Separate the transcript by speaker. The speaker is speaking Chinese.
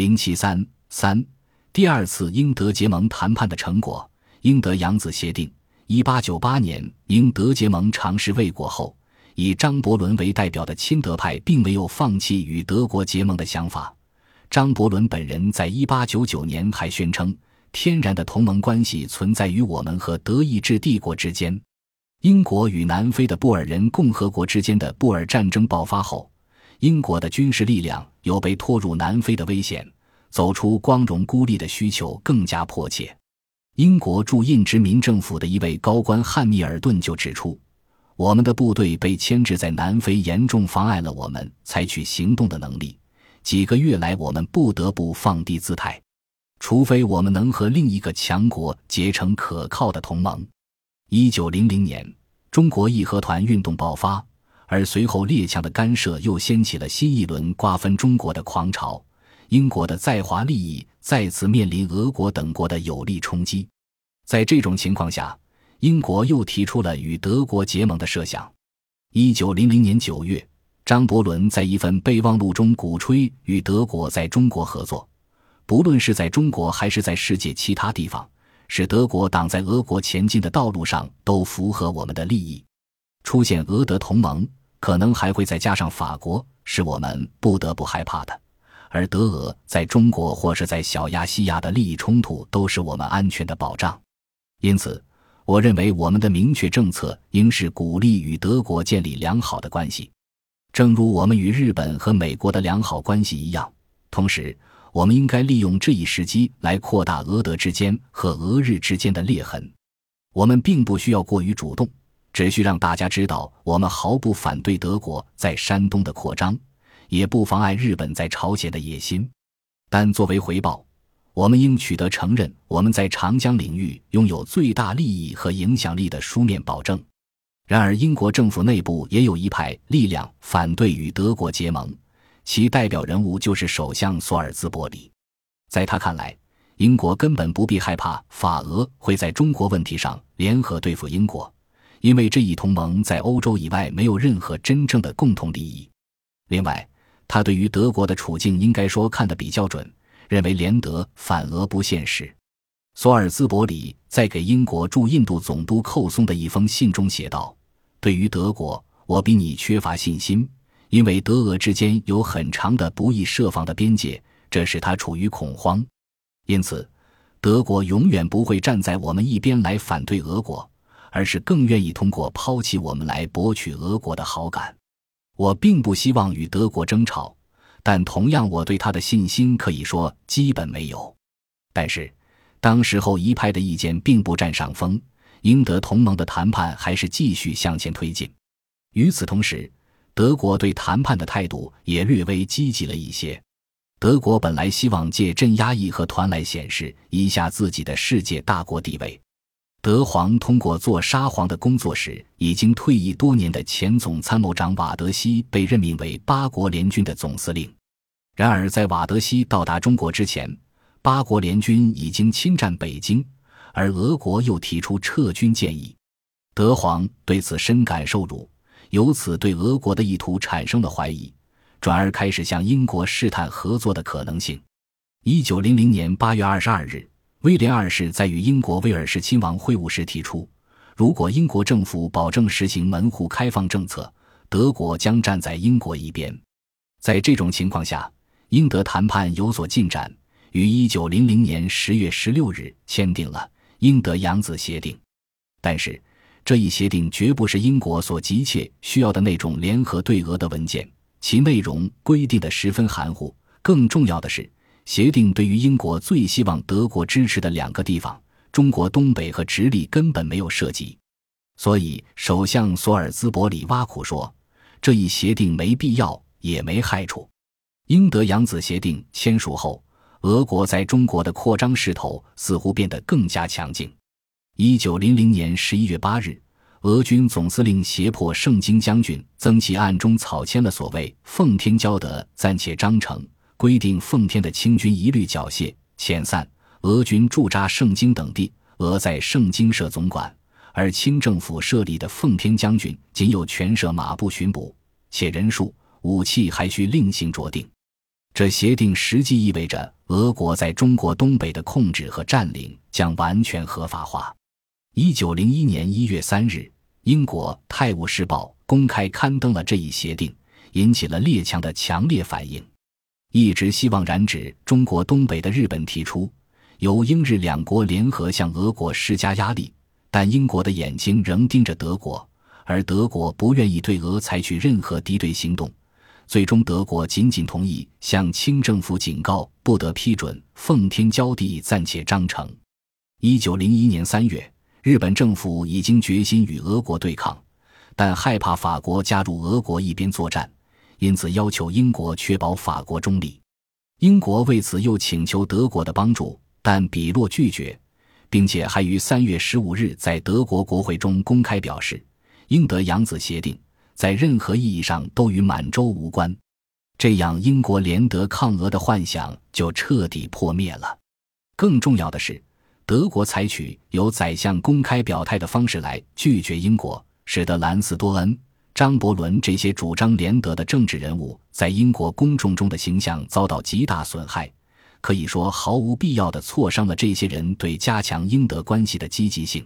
Speaker 1: 零七三三，第二次英德结盟谈判的成果——英德养子协定。一八九八年，英德结盟尝试未果后，以张伯伦为代表的亲德派并没有放弃与德国结盟的想法。张伯伦本人在一八九九年还宣称：“天然的同盟关系存在于我们和德意志帝国之间。”英国与南非的布尔人共和国之间的布尔战争爆发后，英国的军事力量有被拖入南非的危险，走出光荣孤立的需求更加迫切。英国驻印殖民政府的一位高官汉密尔顿就指出：“我们的部队被牵制在南非，严重妨碍了我们采取行动的能力。几个月来，我们不得不放低姿态，除非我们能和另一个强国结成可靠的同盟。”一九零零年，中国义和团运动爆发，而随后列强的干涉又掀起了新一轮瓜分中国的狂潮。英国的在华利益再次面临俄国等国的有力冲击，在这种情况下，英国又提出了与德国结盟的设想。一九零零年九月，张伯伦在一份备忘录中鼓吹与德国在中国合作，不论是在中国还是在世界其他地方，使德国挡在俄国前进的道路上都符合我们的利益。出现俄德同盟，可能还会再加上法国，是我们不得不害怕的。而德俄在中国或是在小亚细亚的利益冲突，都是我们安全的保障。因此，我认为我们的明确政策应是鼓励与德国建立良好的关系，正如我们与日本和美国的良好关系一样。同时，我们应该利用这一时机来扩大俄德之间和俄日之间的裂痕。我们并不需要过于主动，只需让大家知道我们毫不反对德国在山东的扩张。也不妨碍日本在朝鲜的野心，但作为回报，我们应取得承认我们在长江领域拥有最大利益和影响力的书面保证。然而，英国政府内部也有一派力量反对与德国结盟，其代表人物就是首相索尔兹伯里。在他看来，英国根本不必害怕法俄会在中国问题上联合对付英国，因为这一同盟在欧洲以外没有任何真正的共同利益。另外，他对于德国的处境应该说看得比较准，认为联德反俄不现实。索尔兹伯里在给英国驻印度总督寇松的一封信中写道：“对于德国，我比你缺乏信心，因为德俄之间有很长的不易设防的边界，这使他处于恐慌。因此，德国永远不会站在我们一边来反对俄国，而是更愿意通过抛弃我们来博取俄国的好感。”我并不希望与德国争吵，但同样，我对他的信心可以说基本没有。但是，当时候一派的意见并不占上风，英德同盟的谈判还是继续向前推进。与此同时，德国对谈判的态度也略微积极了一些。德国本来希望借镇压义和团来显示一下自己的世界大国地位。德皇通过做沙皇的工作时，已经退役多年的前总参谋长瓦德西被任命为八国联军的总司令。然而，在瓦德西到达中国之前，八国联军已经侵占北京，而俄国又提出撤军建议。德皇对此深感受辱，由此对俄国的意图产生了怀疑，转而开始向英国试探合作的可能性。一九零零年八月二十二日。威廉二世在与英国威尔士亲王会晤时提出，如果英国政府保证实行门户开放政策，德国将站在英国一边。在这种情况下，英德谈判有所进展，于一九零零年十月十六日签订了英德养子协定。但是，这一协定绝不是英国所急切需要的那种联合对俄的文件，其内容规定的十分含糊。更重要的是。协定对于英国最希望德国支持的两个地方——中国东北和直隶，根本没有涉及。所以，首相索尔兹伯里挖苦说：“这一协定没必要，也没害处。”英德养子协定签署后，俄国在中国的扩张势头似乎变得更加强劲。一九零零年十一月八日，俄军总司令胁迫盛京将军曾奇暗中草签了所谓《奉天交德暂且章程》。规定奉天的清军一律缴械遣散，俄军驻扎盛京等地，俄在盛京设总管，而清政府设立的奉天将军仅有权设马步巡捕，且人数、武器还需另行酌定。这协定实际意味着俄国在中国东北的控制和占领将完全合法化。一九零一年一月三日，英国《泰晤士报》公开刊登了这一协定，引起了列强的强烈反应。一直希望染指中国东北的日本提出，由英日两国联合向俄国施加压力，但英国的眼睛仍盯着德国，而德国不愿意对俄采取任何敌对行动。最终，德国仅仅同意向清政府警告，不得批准奉天交地暂且章程。一九零一年三月，日本政府已经决心与俄国对抗，但害怕法国加入俄国一边作战，因此要求英国确保法国中立。英国为此又请求德国的帮助，但比洛拒绝，并且还于三月十五日在德国国会中公开表示，英德养子协定。在任何意义上都与满洲无关，这样英国联德抗俄的幻想就彻底破灭了。更重要的是，德国采取由宰相公开表态的方式来拒绝英国，使得兰斯多恩、张伯伦这些主张联德的政治人物在英国公众中的形象遭到极大损害，可以说毫无必要的挫伤了这些人对加强英德关系的积极性。